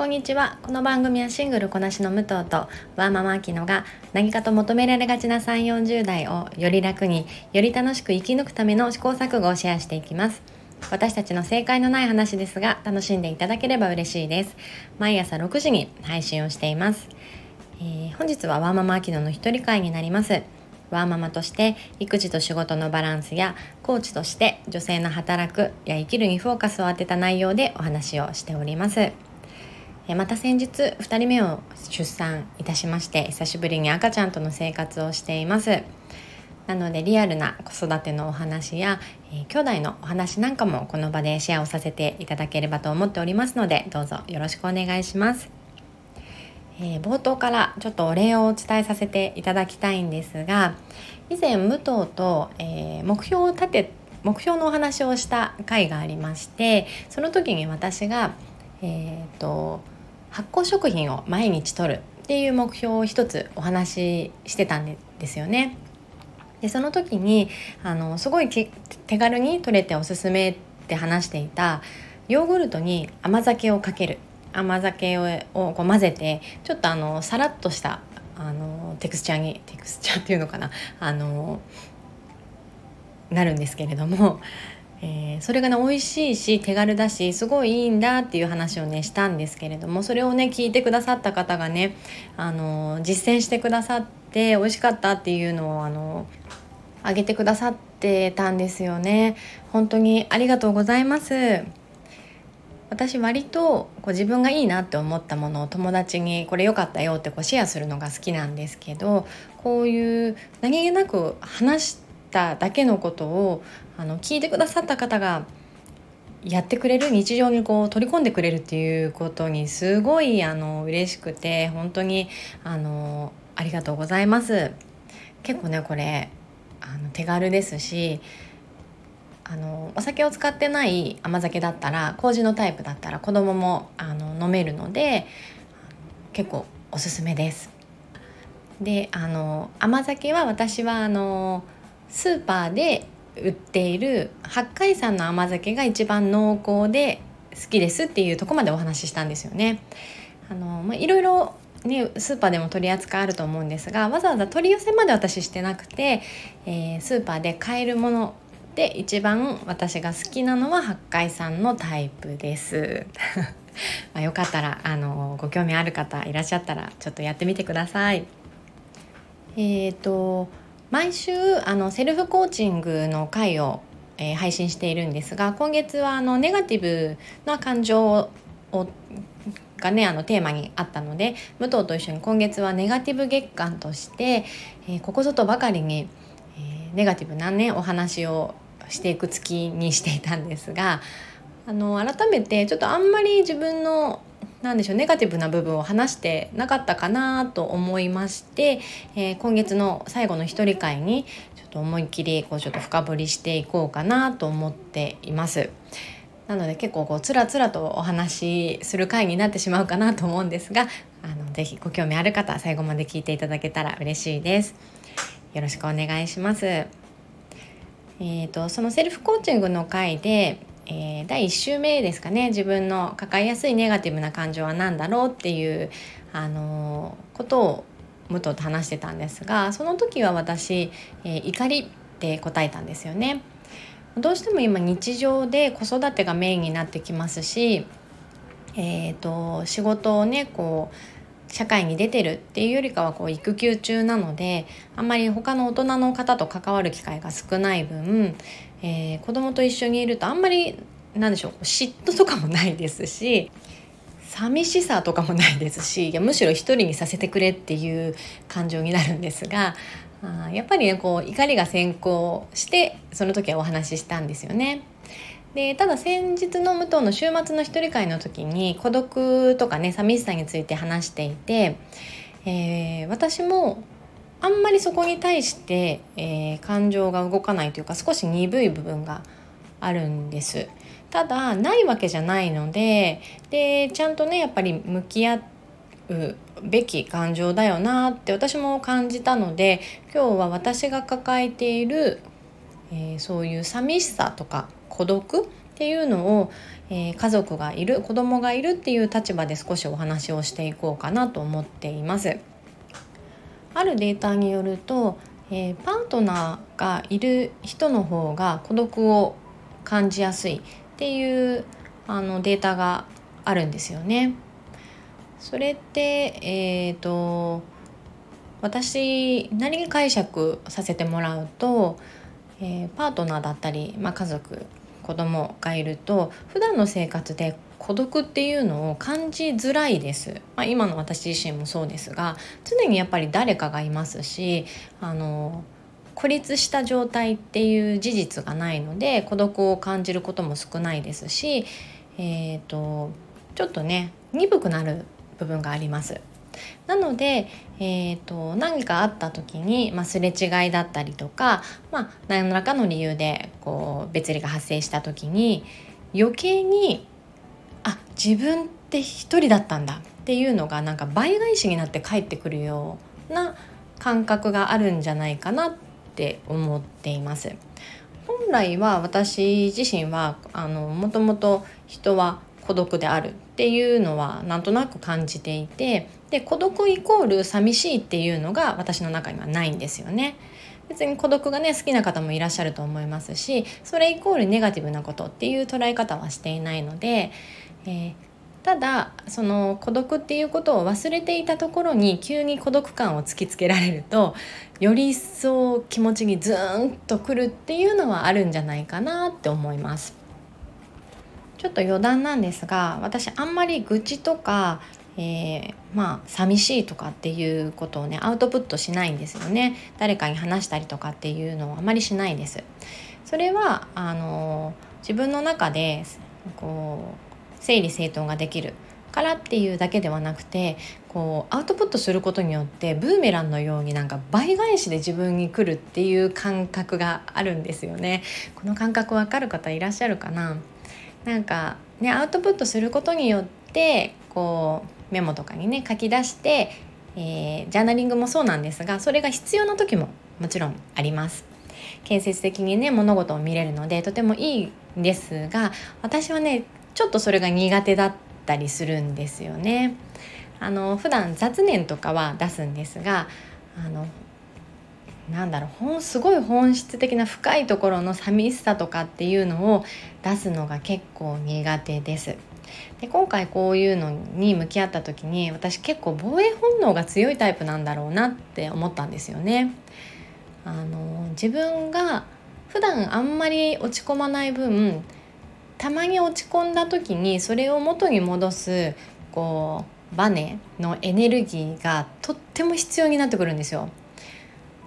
こんにちは。この番組はシングルこなしの武藤とワーママアキノが何かと求められがちな3 4 0代をより楽により楽しく生き抜くための試行錯誤をシェアしていきます。私たちの正解のない話ですが楽しんでいただければ嬉しいです。毎朝6時に配信をしています、えー、本日はワーママアキノの一人会になります。ワーママとして育児と仕事のバランスやコーチとして女性の働くや生きるにフォーカスを当てた内容でお話をしております。また先日2人目を出産いたしまして久しぶりに赤ちゃんとの生活をしています。なのでリアルな子育てのお話や、えー、兄弟のお話なんかもこの場でシェアをさせていただければと思っておりますのでどうぞよろしくお願いします、えー、冒頭からちょっとお礼をお伝えさせていただきたいんですが以前武藤と、えー、目標を立て目標のお話をした回がありましてその時に私がえーと発酵食品を毎日摂るっていう目標を一つお話ししてたんですよね。でその時にあのすごい手軽に取れておすすめって話していたヨーグルトに甘酒をかける。甘酒ををこう混ぜてちょっとあのさらっとしたあのテクスチャーにテクスチャーっていうのかな。あのなるんですけれども。えー、それがね美味しいし手軽だしすごいいいんだっていう話をねしたんですけれどもそれをね聞いてくださった方がね、あの実践してくださって美味しかったっていうのをあのあげてくださってたんですよね。本当にありがとうございます。私割とこう自分がいいなって思ったものを友達にこれ良かったよってこうシェアするのが好きなんですけどこういう何気なく話しただけのことをあの聞いてくださった方がやってくれる日常にこう取り込んでくれるっていうことにすごいあの嬉しくて本当にあのありがとうございます結構ねこれあの手軽ですしあのお酒を使ってない甘酒だったら麹のタイプだったら子供もあの飲めるので結構おすすめです。であの甘酒は私はあのスーパーで売っている八海山の甘酒が一番濃厚で好きですっていうとこまでお話ししたんですよね。あのまあ、いろいろね、スーパーでも取り扱いあると思うんですがわざわざ取り寄せまで私してなくて、えー、スーパーで買えるもので一番私が好きなのは八海山のタイプです。まあ、よかったらあのご興味ある方いらっしゃったらちょっとやってみてください。えーと毎週あのセルフコーチングの回を、えー、配信しているんですが今月はあのネガティブな感情をがねあのテーマにあったので武藤と一緒に今月はネガティブ月間として、えー、ここぞとばかりに、えー、ネガティブなねお話をしていく月にしていたんですがあの改めてちょっとあんまり自分のなんでしょうネガティブな部分を話してなかったかなと思いまして、えー、今月の最後の一人会にちょっと思いっきりこうちょっと深掘りしていこうかなと思っています。なので結構こうつらつらとお話しする回になってしまうかなと思うんですがあのぜひご興味ある方最後まで聞いていただけたら嬉しいです。よろしくお願いします。えーと、とそのセルフコーチングの回でえー、第1週目ですかね自分の抱えやすいネガティブな感情は何だろうっていう、あのー、ことを武藤と話してたんですがその時は私、えー、怒りって答えたんですよね。どうしても今日常で子育てがメインになってきますし、えーと、仕事をねこう社会に出てるっていうよりかはこう育休中なのであんまり他の大人の方と関わる機会が少ない分えー、子供と一緒にいるとあんまりなんでしょう嫉妬とかもないですし寂しさとかもないですしいやむしろ一人にさせてくれっていう感情になるんですがあやっぱりねこう怒りが先行してその時はお話ししたんですよね。でただ先日の武藤の週末の一人会の時に孤独とかね寂しさについて話していて、えー、私もあんまりそこに対して、えー、感情が動かないというか少し鈍い部分があるんです。ただないわけじゃないのででちゃんとねやっぱり向き合うべき感情だよなって私も感じたので今日は私が抱えている、えー、そういう寂しさとか孤独っていうのを、えー、家族がいる子供がいるっていう立場で少しお話をしていこうかなと思っています。あるデータによると、えー、パートナーがいる人の方が孤独を感じやすいっていうあのデータがあるんですよね。それってえ、ー、と私なりに解釈させてもらうと、えー、パートナーだったり、まあ、家族子供がいると普段の生活で孤独っていうのを感じづらいです、まあ、今の私自身もそうですが常にやっぱり誰かがいますしあの孤立した状態っていう事実がないので孤独を感じることも少ないですし、えーと、ちょっとね鈍くなる部分があります。なので、えーと、何かあった時に、まあ、すれ違いだったりとか、まあ、何らかの理由でこう別離が発生した時に余計にあ自分って一人だったんだっていうのがなんか倍返しになって帰ってくるような感覚があるんじゃないかなって思っています。本来は私自身はあのもともと人は孤独であるっていうのはなんとなく感じていてで孤独イコール寂しいっていうのが私の中にはないんですよね。別に孤独がね好きな方もいらっしゃると思いますしそれイコールネガティブなことっていう捉え方はしていないので、えー、ただその孤独っていうことを忘れていたところに急に孤独感を突きつけられるとより一層気持ちにズーンとくるっていうのはあるんじゃないかなって思います。ちょっと余談なんですが私あんまり愚痴とか、えー、まあ寂しいとかっていうことをねアウトプットしないんですよね。誰かに話したりとかっていうのはあまりしないです。それはあの自分の中でこう整理整頓ができるからっていうだけではなくてこうアウトプットすることによってブーメランのようになんか倍返しで自分に来るっていう感覚があるんですよね。この感覚わかる方いらっしゃるかな？なんかねアウトプットすることによってこうメモとかにね書き出して、えー、ジャーナリングもそうなんですがそれが必要な時ももちろんあります。建設的にね物事を見れるのでとてもいいんですが私はねちょっとそれが苦手だったりするんですよね。あの普段雑念とかは出すんですがあのなんだろう本すごい本質的な深いところの寂しさとかっていうのを出すのが結構苦手です。で今回こういうのに向き合った時に私結構防衛本能が強いタイプなんだろうなって思ったんですよね。あの自分が普段あんまり落ち込まない分たまに落ち込んだ時にそれを元に戻すこうバネのエネルギーがとっても必要になってくるんですよ。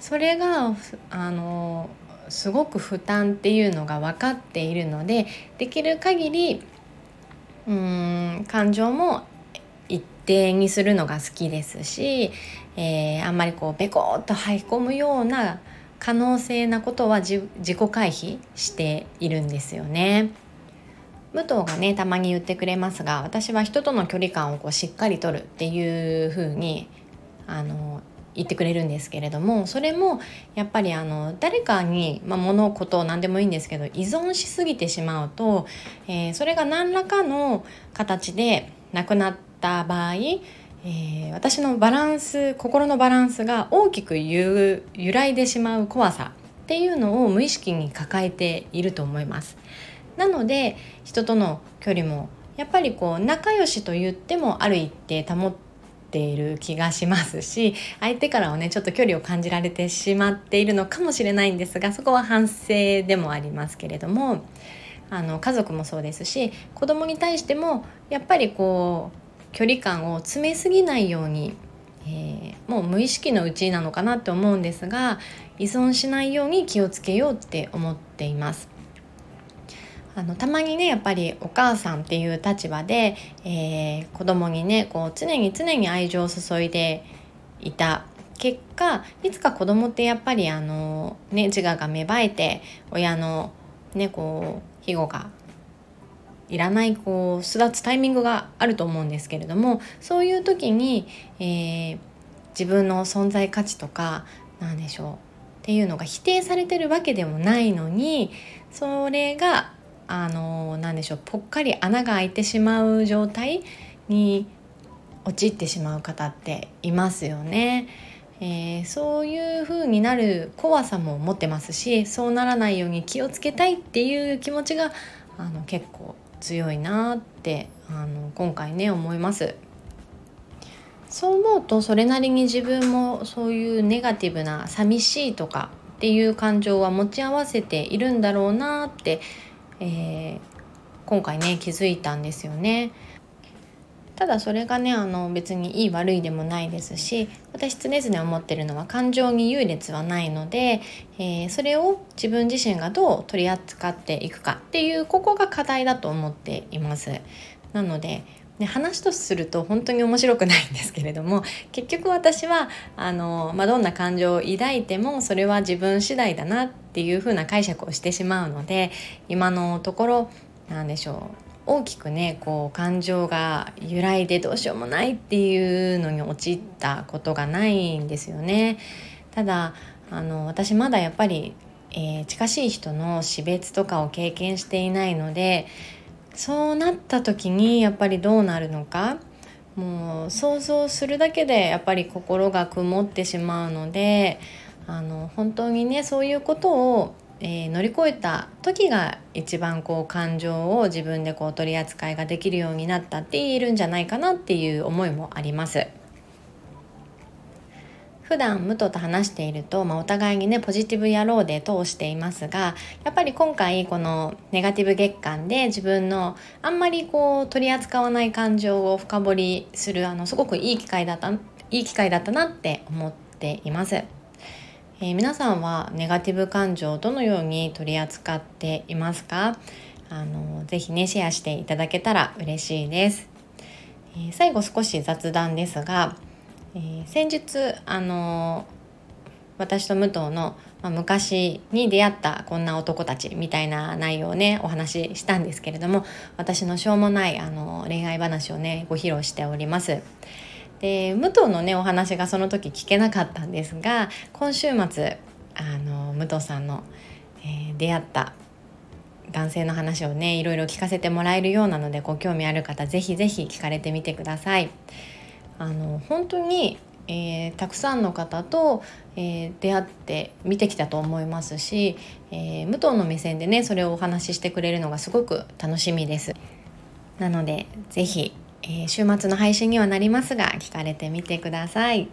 それがあのすごく負担っていうのが分かっているのでできる限りうん感情も一定にするのが好きですし、えー、あんまりこうベコッと入り込むような可能性なことは自己回避しているんですよね。武藤がねたまに言ってくれますが私は人との距離感をこうしっかりとるっていう風にあの言ってくれるんですけれどもそれもやっぱりあの誰かに、まあ、物事何でもいいんですけど依存しすぎてしまうと、えー、それが何らかの形でなくなった場合、えー、私のバランス心のバランスが大きく揺らいでしまう怖さっていうのを無意識に抱えていると思います。なので人との距離もやっぱりこう仲良しと言ってもある一定保ってている気がしますし相手からはねちょっと距離を感じられてしまっているのかもしれないんですがそこは反省でもありますけれどもあの家族もそうですし子供に対してもやっぱりこう距離感を詰めすぎないように、えー、もう無意識のうちなのかなって思うんですが依存しないように気をつけようって思っています。あのたまにねやっぱりお母さんっていう立場で、えー、子供にねこう常に常に愛情を注いでいた結果いつか子供ってやっぱりあの、ね、自我が芽生えて親の、ね、こう庇護がいらないこう巣立つタイミングがあると思うんですけれどもそういう時に、えー、自分の存在価値とか何でしょうっていうのが否定されてるわけでもないのにそれがあの何でしょうぽっかり穴が開いてしまう状態に陥ってしまう方っていますよね。えー、そういう風になる怖さも持ってますしそうならないように気をつけたいっていう気持ちがあの結構強いなってあの今回ね思います。そう思うとそれなりに自分もそういうネガティブな寂しいとかっていう感情は持ち合わせているんだろうなって、えー、今回ね気づいたんですよね。ただそれがねあの別にいい悪いでもないですし私常々思ってるのは感情に優劣はないので、えー、それを自分自身がどう取り扱っていくかっていうここが課題だと思っています。なのでね、話とすると本当に面白くないんですけれども 結局私はあの、まあ、どんな感情を抱いてもそれは自分次第だなっていう風な解釈をしてしまうので今のところ何でしょう大きくねこう感情が揺らいでどうしようもないっていうのに陥ったことがないんですよね。ただあの私まだやっぱり、えー、近しい人の死別とかを経験していないのでそうなった時にやっぱりどうなるのかもう想像するだけでやっぱり心が曇ってしまうのであの本当にねそういうことをえー、乗り越えた時が一番こう感情を自分でこう取り扱いができるようになったって言えるんじゃないかなっていう思いもあります。普段武藤と話していると、まあ、お互いにねポジティブ野郎で通していますがやっぱり今回このネガティブ月間で自分のあんまりこう取り扱わない感情を深掘りするあのすごくいい機会だったいい機会だったなって思っています。えー、皆さんはネガティブ感情をどのように取り扱っていますか？あのぜひねシェアしていただけたら嬉しいです、えー、最後少し雑談ですが、えー、先日あの私と武藤の、まあ、昔に出会ったこんな男たちみたいな内容をねお話ししたんですけれども私のしょうもないあの恋愛話をねご披露しております。で武藤のねお話がその時聞けなかったんですが今週末あの武藤さんの、えー、出会った男性の話をねいろいろ聞かせてもらえるようなのでご興味ある方ぜひぜひ聞かれてみてください。あの本当に、えー、たくさんの方と、えー、出会って見てきたと思いますし、えー、武藤の目線でねそれをお話ししてくれるのがすごく楽しみです。なので是非え、週末の配信にはなりますが聞かれてみてください、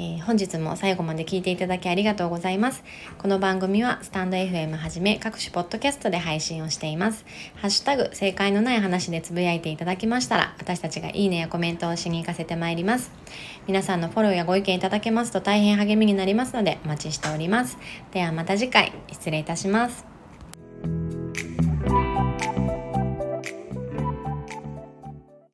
えー、本日も最後まで聞いていただきありがとうございます。この番組はスタンド FM はじめ各種ポッドキャストで配信をしています。ハッシュタグ正解のない話でつぶやいていただきましたら私たちがいいねやコメントをしに行かせてまいります。皆さんのフォローやご意見いただけますと大変励みになりますのでお待ちしております。ではまた次回失礼いたします。